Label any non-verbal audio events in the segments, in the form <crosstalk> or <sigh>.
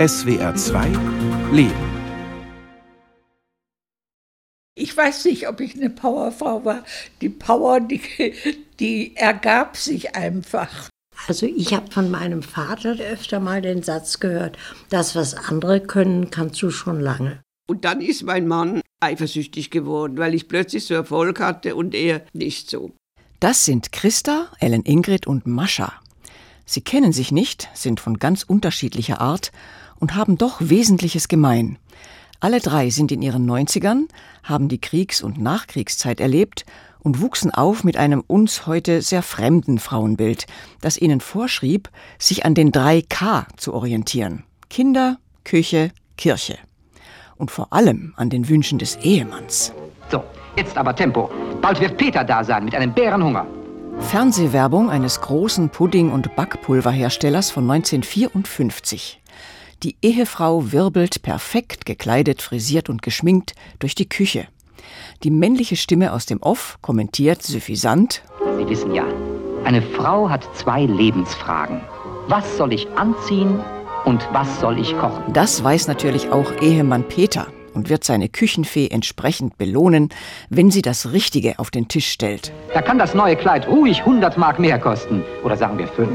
SWR 2 Leben. Ich weiß nicht, ob ich eine Powerfrau war. Die Power, die, die ergab sich einfach. Also ich habe von meinem Vater öfter mal den Satz gehört, das, was andere können, kannst du schon lange. Und dann ist mein Mann eifersüchtig geworden, weil ich plötzlich so Erfolg hatte und er nicht so. Das sind Christa, Ellen Ingrid und Mascha. Sie kennen sich nicht, sind von ganz unterschiedlicher Art und haben doch Wesentliches gemein. Alle drei sind in ihren 90ern, haben die Kriegs- und Nachkriegszeit erlebt und wuchsen auf mit einem uns heute sehr fremden Frauenbild, das ihnen vorschrieb, sich an den drei K zu orientieren. Kinder, Küche, Kirche. Und vor allem an den Wünschen des Ehemanns. So, jetzt aber Tempo. Bald wird Peter da sein mit einem Bärenhunger. Fernsehwerbung eines großen Pudding- und Backpulverherstellers von 1954. Die Ehefrau wirbelt perfekt gekleidet, frisiert und geschminkt durch die Küche. Die männliche Stimme aus dem Off kommentiert suffisant. Sie wissen ja, eine Frau hat zwei Lebensfragen. Was soll ich anziehen und was soll ich kochen? Das weiß natürlich auch Ehemann Peter und wird seine Küchenfee entsprechend belohnen, wenn sie das Richtige auf den Tisch stellt. Da kann das neue Kleid ruhig 100 Mark mehr kosten. Oder sagen wir 5.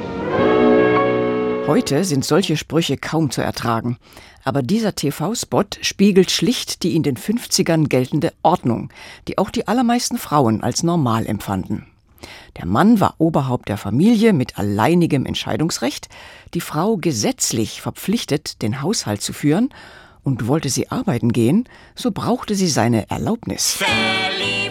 Heute sind solche Sprüche kaum zu ertragen. Aber dieser TV-Spot spiegelt schlicht die in den 50ern geltende Ordnung, die auch die allermeisten Frauen als normal empfanden. Der Mann war Oberhaupt der Familie mit alleinigem Entscheidungsrecht, die Frau gesetzlich verpflichtet, den Haushalt zu führen, und wollte sie arbeiten gehen, so brauchte sie seine Erlaubnis. Verliebt,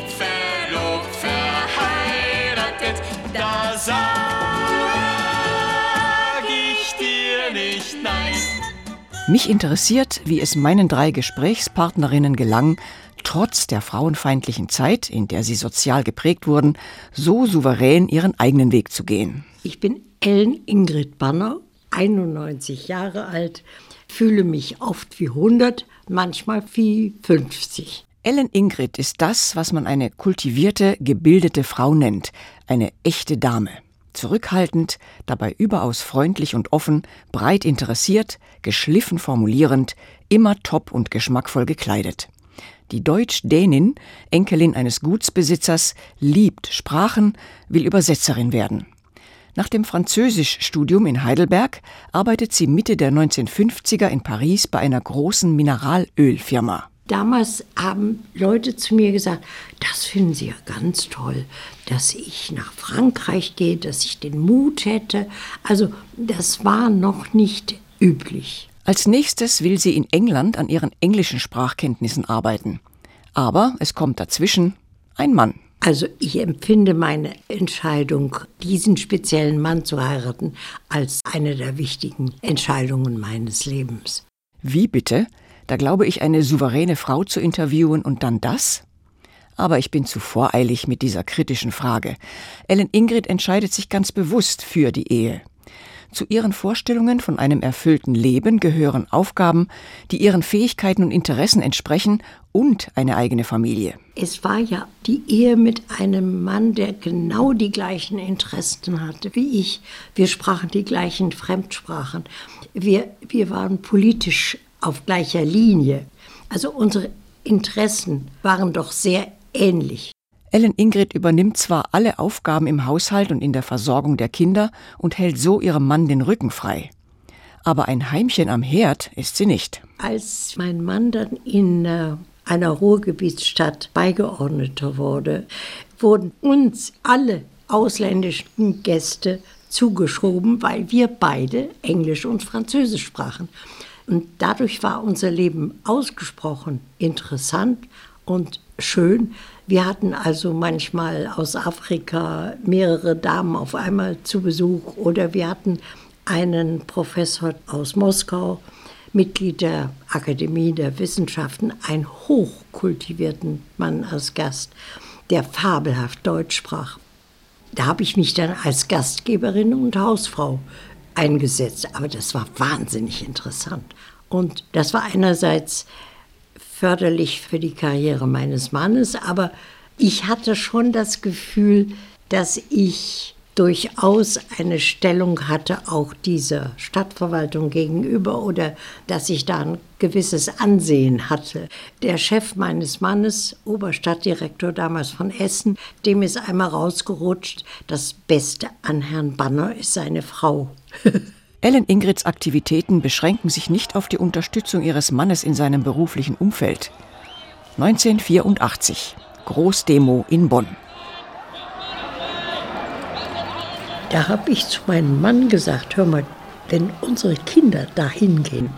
Mich interessiert, wie es meinen drei Gesprächspartnerinnen gelang, trotz der frauenfeindlichen Zeit, in der sie sozial geprägt wurden, so souverän ihren eigenen Weg zu gehen. Ich bin Ellen Ingrid Banner, 91 Jahre alt, fühle mich oft wie 100, manchmal wie 50. Ellen Ingrid ist das, was man eine kultivierte, gebildete Frau nennt, eine echte Dame. Zurückhaltend, dabei überaus freundlich und offen, breit interessiert, geschliffen formulierend, immer top und geschmackvoll gekleidet. Die Deutsch-Dänin, Enkelin eines Gutsbesitzers, liebt Sprachen, will Übersetzerin werden. Nach dem Französischstudium in Heidelberg arbeitet sie Mitte der 1950er in Paris bei einer großen Mineralölfirma. Damals haben Leute zu mir gesagt, das finden sie ja ganz toll, dass ich nach Frankreich gehe, dass ich den Mut hätte. Also das war noch nicht üblich. Als nächstes will sie in England an ihren englischen Sprachkenntnissen arbeiten. Aber es kommt dazwischen ein Mann. Also ich empfinde meine Entscheidung, diesen speziellen Mann zu heiraten, als eine der wichtigen Entscheidungen meines Lebens. Wie bitte? Da glaube ich, eine souveräne Frau zu interviewen und dann das? Aber ich bin zu voreilig mit dieser kritischen Frage. Ellen Ingrid entscheidet sich ganz bewusst für die Ehe. Zu ihren Vorstellungen von einem erfüllten Leben gehören Aufgaben, die ihren Fähigkeiten und Interessen entsprechen und eine eigene Familie. Es war ja die Ehe mit einem Mann, der genau die gleichen Interessen hatte wie ich. Wir sprachen die gleichen Fremdsprachen. Wir, wir waren politisch auf gleicher Linie. Also unsere Interessen waren doch sehr ähnlich. Ellen Ingrid übernimmt zwar alle Aufgaben im Haushalt und in der Versorgung der Kinder und hält so ihrem Mann den Rücken frei. Aber ein Heimchen am Herd ist sie nicht. Als mein Mann dann in äh, einer Ruhrgebietsstadt Beigeordneter wurde, wurden uns alle ausländischen Gäste zugeschoben, weil wir beide Englisch und Französisch sprachen. Und dadurch war unser Leben ausgesprochen interessant und schön. Wir hatten also manchmal aus Afrika mehrere Damen auf einmal zu Besuch oder wir hatten einen Professor aus Moskau, Mitglied der Akademie der Wissenschaften, einen hochkultivierten Mann als Gast, der fabelhaft Deutsch sprach. Da habe ich mich dann als Gastgeberin und Hausfrau eingesetzt, aber das war wahnsinnig interessant. Und das war einerseits förderlich für die Karriere meines Mannes, aber ich hatte schon das Gefühl, dass ich durchaus eine Stellung hatte, auch dieser Stadtverwaltung gegenüber oder dass ich da ein gewisses Ansehen hatte. Der Chef meines Mannes, Oberstadtdirektor damals von Essen, dem ist einmal rausgerutscht, das Beste an Herrn Banner ist seine Frau. <laughs> Ellen Ingrids Aktivitäten beschränken sich nicht auf die Unterstützung ihres Mannes in seinem beruflichen Umfeld. 1984 Großdemo in Bonn. Da habe ich zu meinem Mann gesagt, hör mal, wenn unsere Kinder da hingehen,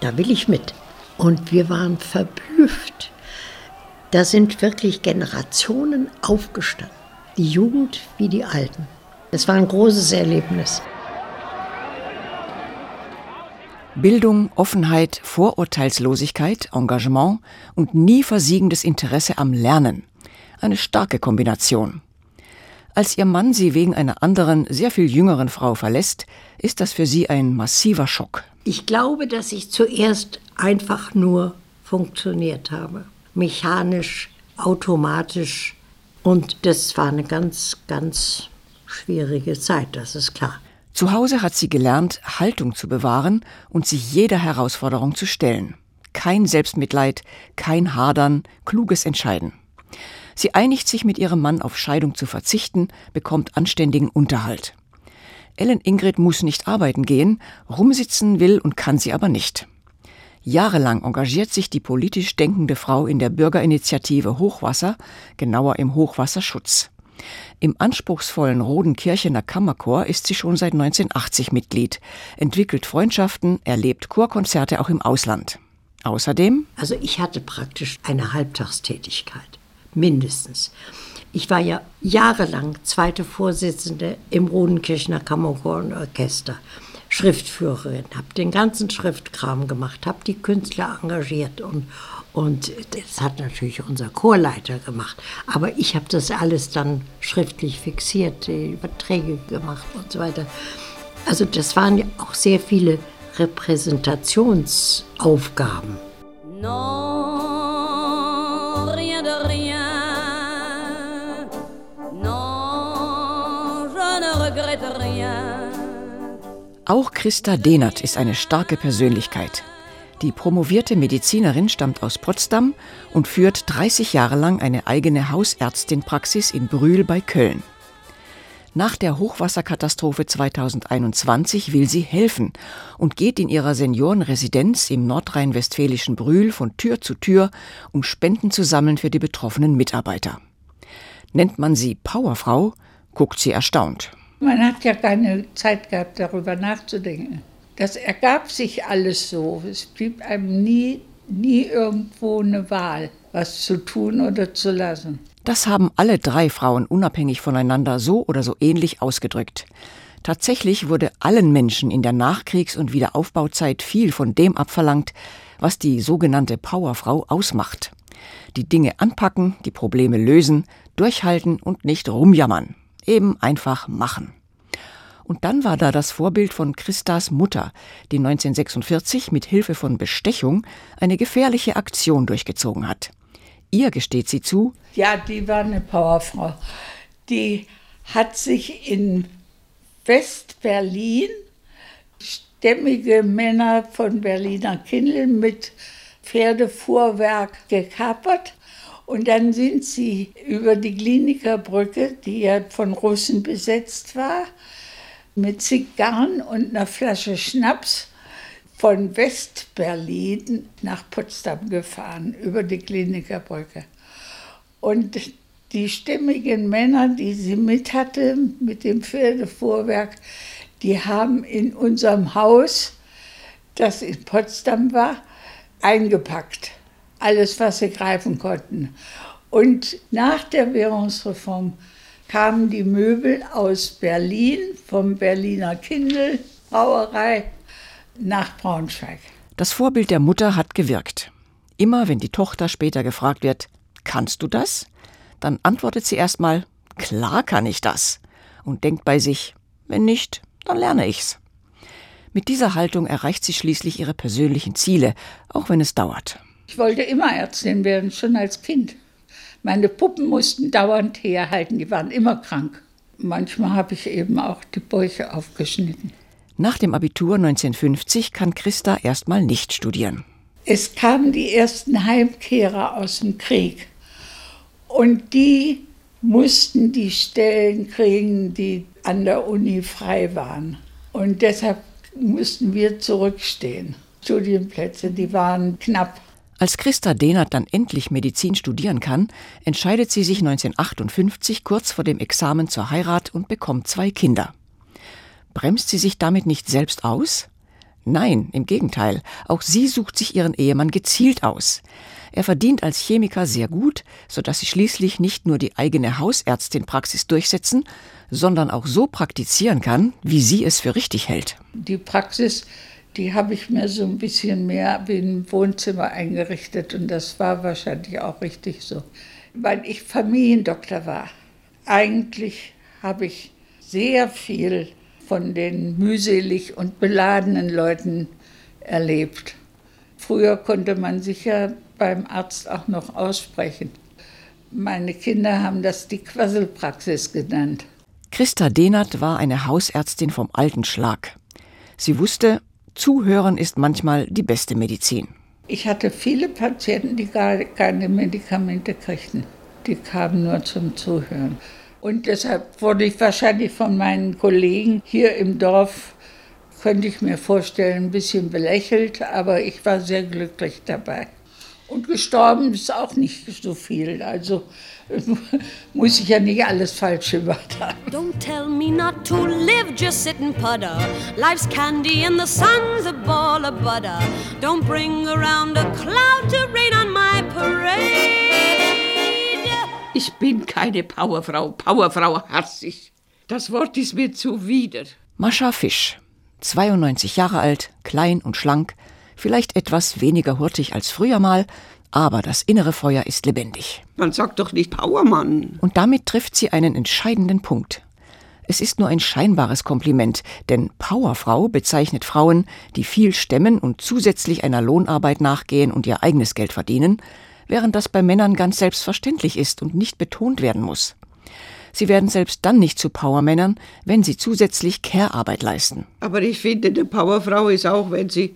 da will ich mit. Und wir waren verblüfft. Da sind wirklich Generationen aufgestanden. Die Jugend wie die Alten. Es war ein großes Erlebnis. Bildung, Offenheit, Vorurteilslosigkeit, Engagement und nie versiegendes Interesse am Lernen. Eine starke Kombination. Als ihr Mann sie wegen einer anderen, sehr viel jüngeren Frau verlässt, ist das für sie ein massiver Schock. Ich glaube, dass ich zuerst einfach nur funktioniert habe. Mechanisch, automatisch. Und das war eine ganz, ganz schwierige Zeit, das ist klar. Zu Hause hat sie gelernt, Haltung zu bewahren und sich jeder Herausforderung zu stellen. Kein Selbstmitleid, kein Hadern, kluges Entscheiden. Sie einigt sich mit ihrem Mann auf Scheidung zu verzichten, bekommt anständigen Unterhalt. Ellen Ingrid muss nicht arbeiten gehen, rumsitzen will und kann sie aber nicht. Jahrelang engagiert sich die politisch denkende Frau in der Bürgerinitiative Hochwasser, genauer im Hochwasserschutz. Im anspruchsvollen Rodenkirchener Kammerchor ist sie schon seit 1980 Mitglied, entwickelt Freundschaften, erlebt Chorkonzerte auch im Ausland. Außerdem Also ich hatte praktisch eine Halbtagstätigkeit, mindestens. Ich war ja jahrelang zweite Vorsitzende im Rodenkirchener Kammerchor und Orchester, Schriftführerin, habe den ganzen Schriftkram gemacht, habe die Künstler engagiert und, und das hat natürlich unser Chorleiter gemacht. Aber ich habe das alles dann schriftlich fixiert, die Überträge gemacht und so weiter. Also das waren ja auch sehr viele Repräsentationsaufgaben. Non, Auch Christa Dehnert ist eine starke Persönlichkeit. Die promovierte Medizinerin stammt aus Potsdam und führt 30 Jahre lang eine eigene Hausärztinpraxis in Brühl bei Köln. Nach der Hochwasserkatastrophe 2021 will sie helfen und geht in ihrer Seniorenresidenz im nordrhein-westfälischen Brühl von Tür zu Tür, um Spenden zu sammeln für die betroffenen Mitarbeiter. Nennt man sie Powerfrau, guckt sie erstaunt. Man hat ja keine Zeit gehabt, darüber nachzudenken. Das ergab sich alles so. Es blieb einem nie, nie irgendwo eine Wahl, was zu tun oder zu lassen. Das haben alle drei Frauen unabhängig voneinander so oder so ähnlich ausgedrückt. Tatsächlich wurde allen Menschen in der Nachkriegs- und Wiederaufbauzeit viel von dem abverlangt, was die sogenannte Powerfrau ausmacht. Die Dinge anpacken, die Probleme lösen, durchhalten und nicht rumjammern. Eben einfach machen. Und dann war da das Vorbild von Christas Mutter, die 1946 mit Hilfe von Bestechung eine gefährliche Aktion durchgezogen hat. Ihr gesteht sie zu, Ja, die war eine Powerfrau. Die hat sich in West-Berlin stämmige Männer von Berliner Kindl mit Pferdefuhrwerk gekapert. Und dann sind sie über die Klinikerbrücke, die ja von Russen besetzt war, mit Zigarren und einer Flasche Schnaps von West-Berlin nach Potsdam gefahren, über die Klinikerbrücke. Und die stämmigen Männer, die sie mit hatte, mit dem Pferdefuhrwerk, die haben in unserem Haus, das in Potsdam war, eingepackt. Alles, was sie greifen konnten. Und nach der Währungsreform kamen die Möbel aus Berlin, vom Berliner Kindl Brauerei, nach Braunschweig. Das Vorbild der Mutter hat gewirkt. Immer wenn die Tochter später gefragt wird, kannst du das? Dann antwortet sie erstmal, klar kann ich das. Und denkt bei sich, wenn nicht, dann lerne ich's. Mit dieser Haltung erreicht sie schließlich ihre persönlichen Ziele, auch wenn es dauert. Ich wollte immer Ärztin werden, schon als Kind. Meine Puppen mussten dauernd herhalten, die waren immer krank. Manchmal habe ich eben auch die Bäuche aufgeschnitten. Nach dem Abitur 1950 kann Christa erstmal nicht studieren. Es kamen die ersten Heimkehrer aus dem Krieg. Und die mussten die Stellen kriegen, die an der Uni frei waren. Und deshalb mussten wir zurückstehen. Studienplätze, die waren knapp. Als Christa Dehnert dann endlich Medizin studieren kann, entscheidet sie sich 1958 kurz vor dem Examen zur Heirat und bekommt zwei Kinder. Bremst sie sich damit nicht selbst aus? Nein, im Gegenteil, auch sie sucht sich ihren Ehemann gezielt aus. Er verdient als Chemiker sehr gut, sodass sie schließlich nicht nur die eigene Hausärztin-Praxis durchsetzen, sondern auch so praktizieren kann, wie sie es für richtig hält. Die Praxis, die habe ich mir so ein bisschen mehr wie ein Wohnzimmer eingerichtet und das war wahrscheinlich auch richtig so, weil ich Familiendoktor war. Eigentlich habe ich sehr viel von den mühselig und beladenen Leuten erlebt. Früher konnte man sich ja beim Arzt auch noch aussprechen. Meine Kinder haben das die Quasselpraxis genannt. Christa Dehnert war eine Hausärztin vom alten Schlag. Sie wusste, Zuhören ist manchmal die beste Medizin. Ich hatte viele Patienten, die gar keine Medikamente kriegten. Die kamen nur zum Zuhören. Und deshalb wurde ich wahrscheinlich von meinen Kollegen hier im Dorf, könnte ich mir vorstellen, ein bisschen belächelt, aber ich war sehr glücklich dabei. Und gestorben ist auch nicht so viel. Also <laughs> muss ich ja nicht alles falsch haben. Don't tell me not to live, just sit and putter. Life's candy and the sun's a ball of butter. Don't bring around a cloud to rain on my parade. Ich bin keine Powerfrau. Powerfrau hasse ich. Das Wort ist mir zuwider. Mascha Fisch, 92 Jahre alt, klein und schlank, vielleicht etwas weniger hurtig als früher mal, aber das innere Feuer ist lebendig. Man sagt doch nicht Powermann. Und damit trifft sie einen entscheidenden Punkt. Es ist nur ein scheinbares Kompliment, denn Powerfrau bezeichnet Frauen, die viel stemmen und zusätzlich einer Lohnarbeit nachgehen und ihr eigenes Geld verdienen, während das bei Männern ganz selbstverständlich ist und nicht betont werden muss. Sie werden selbst dann nicht zu Powermännern, wenn sie zusätzlich Care-Arbeit leisten. Aber ich finde, eine Powerfrau ist auch, wenn sie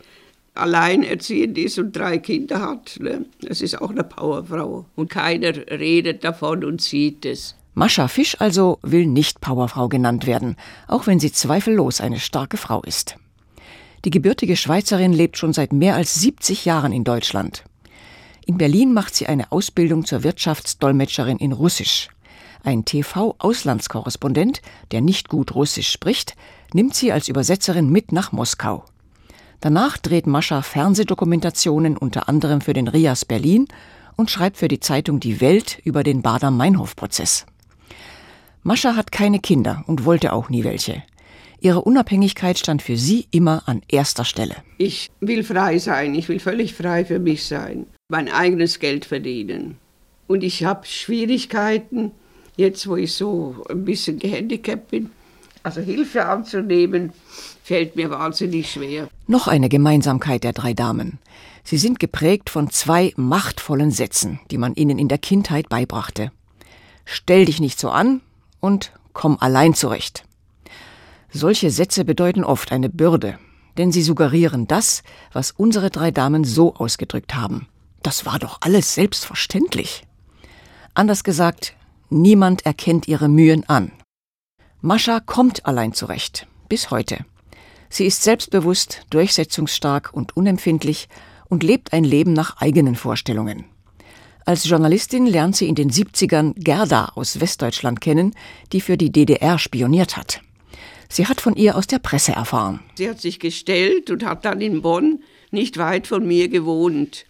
alleinerziehend ist und drei Kinder hat. Ne? Das ist auch eine Powerfrau. Und keiner redet davon und sieht es. Mascha Fisch also will nicht Powerfrau genannt werden, auch wenn sie zweifellos eine starke Frau ist. Die gebürtige Schweizerin lebt schon seit mehr als 70 Jahren in Deutschland. In Berlin macht sie eine Ausbildung zur Wirtschaftsdolmetscherin in Russisch. Ein TV-Auslandskorrespondent, der nicht gut Russisch spricht, nimmt sie als Übersetzerin mit nach Moskau. Danach dreht Mascha Fernsehdokumentationen unter anderem für den RIAS Berlin und schreibt für die Zeitung Die Welt über den Bader-Meinhof-Prozess. Mascha hat keine Kinder und wollte auch nie welche. Ihre Unabhängigkeit stand für sie immer an erster Stelle. Ich will frei sein, ich will völlig frei für mich sein, mein eigenes Geld verdienen. Und ich habe Schwierigkeiten, jetzt wo ich so ein bisschen gehandicapt bin, also Hilfe anzunehmen, fällt mir wahnsinnig schwer. Noch eine Gemeinsamkeit der drei Damen. Sie sind geprägt von zwei machtvollen Sätzen, die man ihnen in der Kindheit beibrachte. Stell dich nicht so an und komm allein zurecht. Solche Sätze bedeuten oft eine Bürde, denn sie suggerieren das, was unsere drei Damen so ausgedrückt haben. Das war doch alles selbstverständlich. Anders gesagt, niemand erkennt ihre Mühen an. Mascha kommt allein zurecht, bis heute. Sie ist selbstbewusst, durchsetzungsstark und unempfindlich und lebt ein Leben nach eigenen Vorstellungen. Als Journalistin lernt sie in den 70ern Gerda aus Westdeutschland kennen, die für die DDR spioniert hat. Sie hat von ihr aus der Presse erfahren. Sie hat sich gestellt und hat dann in Bonn nicht weit von mir gewohnt.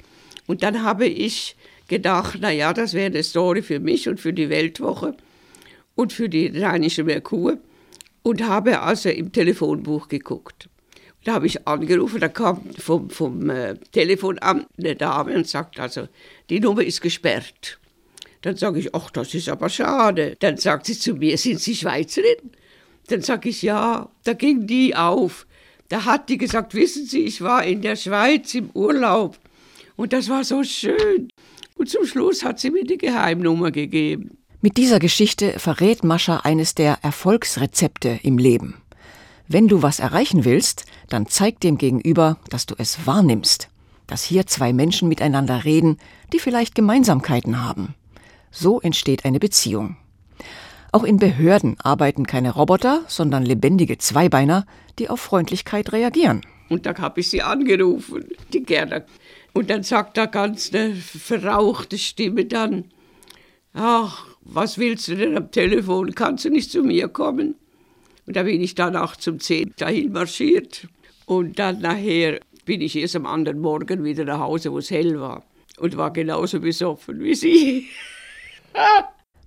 Und dann habe ich gedacht, na ja, das wäre eine Story für mich und für die Weltwoche und für die Rheinische Merkur und habe also im Telefonbuch geguckt. Da habe ich angerufen, da kam vom, vom äh, Telefonamt eine Dame und sagt also, die Nummer ist gesperrt. Dann sage ich, ach, das ist aber schade. Dann sagt sie zu mir, sind Sie Schweizerin? Dann sage ich, ja, da ging die auf. Da hat die gesagt, wissen Sie, ich war in der Schweiz im Urlaub und das war so schön. Und zum Schluss hat sie mir die Geheimnummer gegeben. Mit dieser Geschichte verrät Mascha eines der Erfolgsrezepte im Leben. Wenn du was erreichen willst, dann zeig dem Gegenüber, dass du es wahrnimmst, dass hier zwei Menschen miteinander reden, die vielleicht Gemeinsamkeiten haben. So entsteht eine Beziehung. Auch in Behörden arbeiten keine Roboter, sondern lebendige Zweibeiner, die auf Freundlichkeit reagieren. Und da habe ich sie angerufen, die Gerda. Und dann sagt da ganz eine verrauchte Stimme dann, ach, was willst du denn am Telefon? Kannst du nicht zu mir kommen? Und da bin ich dann auch zum 10 dahin marschiert. Und dann nachher bin ich erst am anderen Morgen wieder nach Hause, wo es hell war. Und war genauso besoffen wie sie.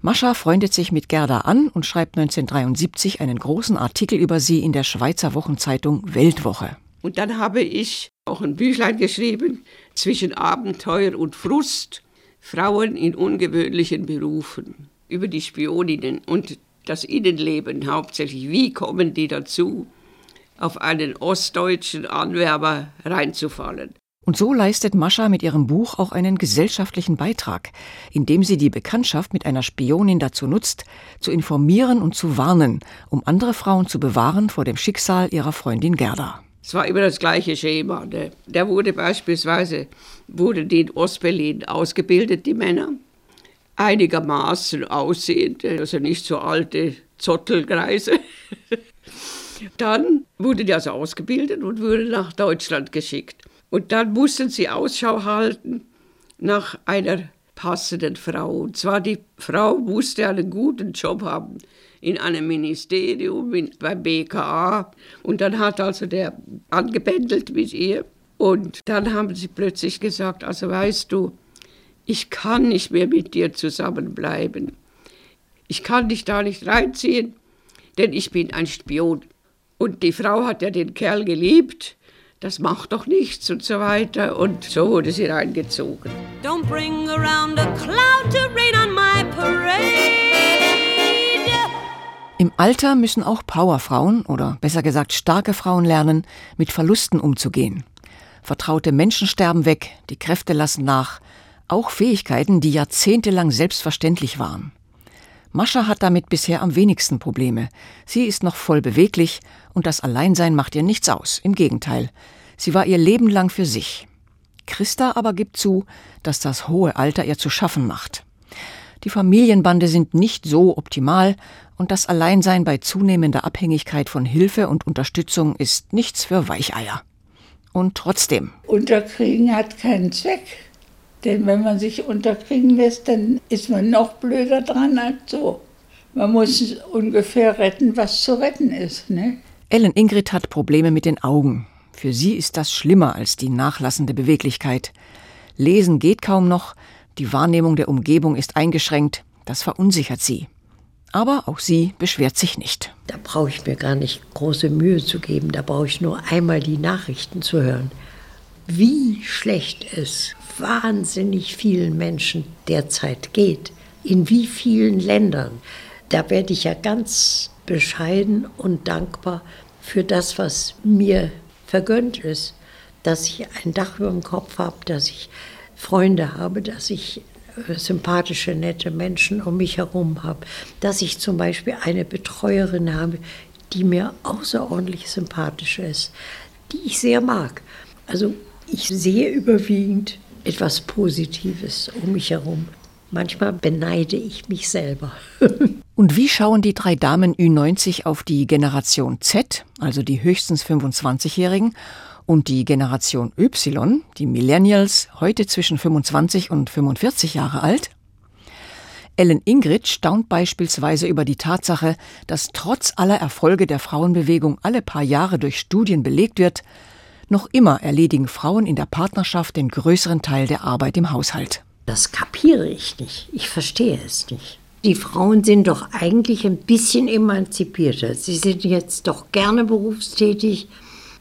Mascha freundet sich mit Gerda an und schreibt 1973 einen großen Artikel über sie in der Schweizer Wochenzeitung Weltwoche. Und dann habe ich auch ein Büchlein geschrieben, zwischen Abenteuer und Frust, Frauen in ungewöhnlichen Berufen, über die Spioninnen und das Innenleben hauptsächlich. Wie kommen die dazu, auf einen ostdeutschen Anwerber reinzufallen? Und so leistet Mascha mit ihrem Buch auch einen gesellschaftlichen Beitrag, indem sie die Bekanntschaft mit einer Spionin dazu nutzt, zu informieren und zu warnen, um andere Frauen zu bewahren vor dem Schicksal ihrer Freundin Gerda. Es war immer das gleiche Schema. Der, der wurde beispielsweise, wurden die in Ostberlin ausgebildet, die Männer, einigermaßen aussehend, also nicht so alte Zottelgreise. <laughs> Dann wurden die also ausgebildet und wurden nach Deutschland geschickt. Und dann mussten sie Ausschau halten nach einer passenden Frau. Und zwar die Frau musste einen guten Job haben in einem Ministerium, in, beim BKA. Und dann hat also der angebändelt mit ihr. Und dann haben sie plötzlich gesagt, also weißt du, ich kann nicht mehr mit dir zusammenbleiben. Ich kann dich da nicht reinziehen, denn ich bin ein Spion. Und die Frau hat ja den Kerl geliebt das macht doch nichts und so weiter. Und so wurde sie reingezogen. Don't bring around a cloud to rain on my parade. Im Alter müssen auch Powerfrauen oder besser gesagt starke Frauen lernen, mit Verlusten umzugehen. Vertraute Menschen sterben weg, die Kräfte lassen nach, auch Fähigkeiten, die jahrzehntelang selbstverständlich waren. Mascha hat damit bisher am wenigsten Probleme. Sie ist noch voll beweglich und das Alleinsein macht ihr nichts aus. Im Gegenteil. Sie war ihr Leben lang für sich. Christa aber gibt zu, dass das hohe Alter ihr zu schaffen macht. Die Familienbande sind nicht so optimal und das Alleinsein bei zunehmender Abhängigkeit von Hilfe und Unterstützung ist nichts für Weicheier. Und trotzdem. Unterkriegen hat keinen Zweck. Denn wenn man sich unterkriegen lässt, dann ist man noch blöder dran als so. Man muss ungefähr retten, was zu retten ist. Ne? Ellen Ingrid hat Probleme mit den Augen. Für sie ist das schlimmer als die nachlassende Beweglichkeit. Lesen geht kaum noch, die Wahrnehmung der Umgebung ist eingeschränkt, das verunsichert sie. Aber auch sie beschwert sich nicht. Da brauche ich mir gar nicht große Mühe zu geben, da brauche ich nur einmal die Nachrichten zu hören. Wie schlecht es wahnsinnig vielen Menschen derzeit geht, in wie vielen Ländern. Da werde ich ja ganz bescheiden und dankbar für das, was mir vergönnt ist, dass ich ein Dach über dem Kopf habe, dass ich Freunde habe, dass ich äh, sympathische, nette Menschen um mich herum habe, dass ich zum Beispiel eine Betreuerin habe, die mir außerordentlich sympathisch ist, die ich sehr mag. Also ich sehe überwiegend etwas Positives um mich herum. Manchmal beneide ich mich selber. <laughs> Und wie schauen die drei Damen Ü90 auf die Generation Z, also die höchstens 25-Jährigen, und die Generation Y, die Millennials, heute zwischen 25 und 45 Jahre alt? Ellen Ingrid staunt beispielsweise über die Tatsache, dass trotz aller Erfolge der Frauenbewegung alle paar Jahre durch Studien belegt wird, noch immer erledigen Frauen in der Partnerschaft den größeren Teil der Arbeit im Haushalt. Das kapiere ich nicht. Ich verstehe es nicht. Die Frauen sind doch eigentlich ein bisschen emanzipierter. Sie sind jetzt doch gerne berufstätig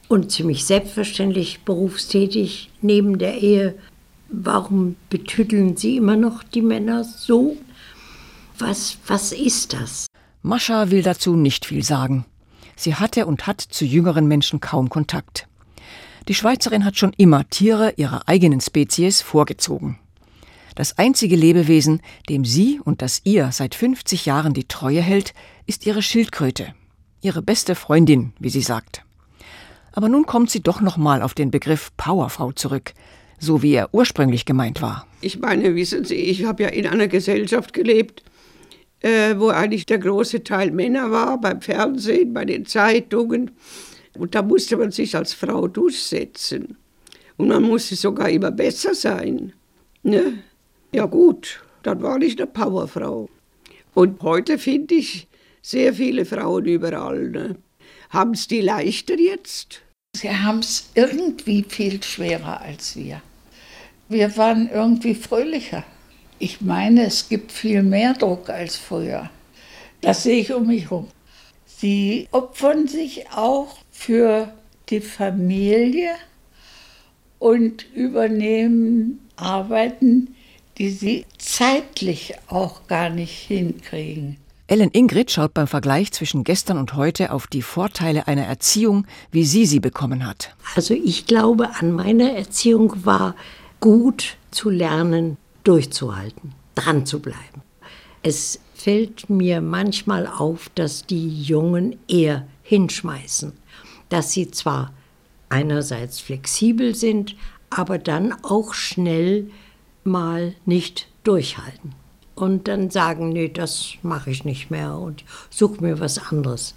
und ziemlich selbstverständlich berufstätig neben der Ehe. Warum betütteln Sie immer noch die Männer so? Was, was ist das? Mascha will dazu nicht viel sagen. Sie hatte und hat zu jüngeren Menschen kaum Kontakt. Die Schweizerin hat schon immer Tiere ihrer eigenen Spezies vorgezogen. Das einzige Lebewesen, dem sie und das ihr seit 50 Jahren die Treue hält, ist ihre Schildkröte. Ihre beste Freundin, wie sie sagt. Aber nun kommt sie doch nochmal auf den Begriff Powerfrau zurück, so wie er ursprünglich gemeint war. Ich meine, wissen Sie, ich habe ja in einer Gesellschaft gelebt, äh, wo eigentlich der große Teil Männer war, beim Fernsehen, bei den Zeitungen. Und da musste man sich als Frau durchsetzen. Und man musste sogar immer besser sein. Ne? Ja gut, dann war ich eine Powerfrau. Und heute finde ich sehr viele Frauen überall. Ne? Haben es die leichter jetzt? Sie haben es irgendwie viel schwerer als wir. Wir waren irgendwie fröhlicher. Ich meine, es gibt viel mehr Druck als früher. Das sehe ich um mich herum. Sie opfern sich auch für die Familie und übernehmen Arbeiten, die sie zeitlich auch gar nicht hinkriegen. Ellen Ingrid schaut beim Vergleich zwischen gestern und heute auf die Vorteile einer Erziehung, wie sie sie bekommen hat. Also ich glaube, an meiner Erziehung war gut zu lernen, durchzuhalten, dran zu bleiben. Es fällt mir manchmal auf, dass die Jungen eher hinschmeißen, dass sie zwar einerseits flexibel sind, aber dann auch schnell mal nicht durchhalten und dann sagen, nee, das mache ich nicht mehr und suche mir was anderes.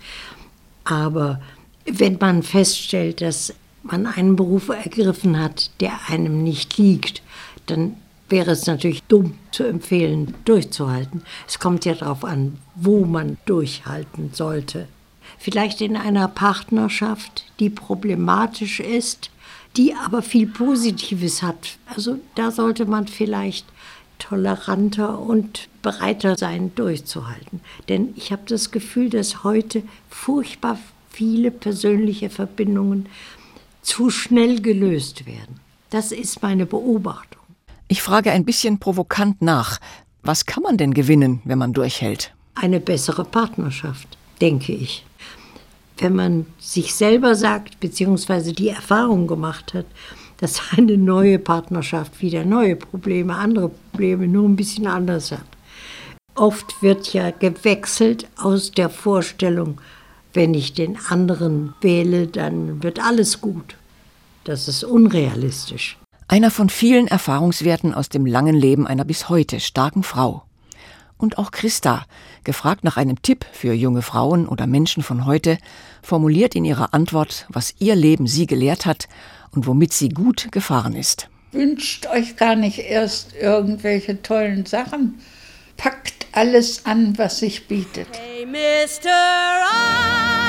Aber wenn man feststellt, dass man einen Beruf ergriffen hat, der einem nicht liegt, dann wäre es natürlich dumm zu empfehlen, durchzuhalten. Es kommt ja darauf an, wo man durchhalten sollte. Vielleicht in einer Partnerschaft, die problematisch ist, die aber viel Positives hat. Also da sollte man vielleicht toleranter und bereiter sein, durchzuhalten. Denn ich habe das Gefühl, dass heute furchtbar viele persönliche Verbindungen zu schnell gelöst werden. Das ist meine Beobachtung. Ich frage ein bisschen provokant nach. Was kann man denn gewinnen, wenn man durchhält? Eine bessere Partnerschaft, denke ich. Wenn man sich selber sagt, beziehungsweise die Erfahrung gemacht hat, dass eine neue Partnerschaft wieder neue Probleme, andere Probleme, nur ein bisschen anders hat. Oft wird ja gewechselt aus der Vorstellung, wenn ich den anderen wähle, dann wird alles gut. Das ist unrealistisch. Einer von vielen Erfahrungswerten aus dem langen Leben einer bis heute starken Frau. Und auch Christa, gefragt nach einem Tipp für junge Frauen oder Menschen von heute, formuliert in ihrer Antwort, was ihr Leben sie gelehrt hat und womit sie gut gefahren ist. Wünscht euch gar nicht erst irgendwelche tollen Sachen. Packt alles an, was sich bietet. Hey, Mr. I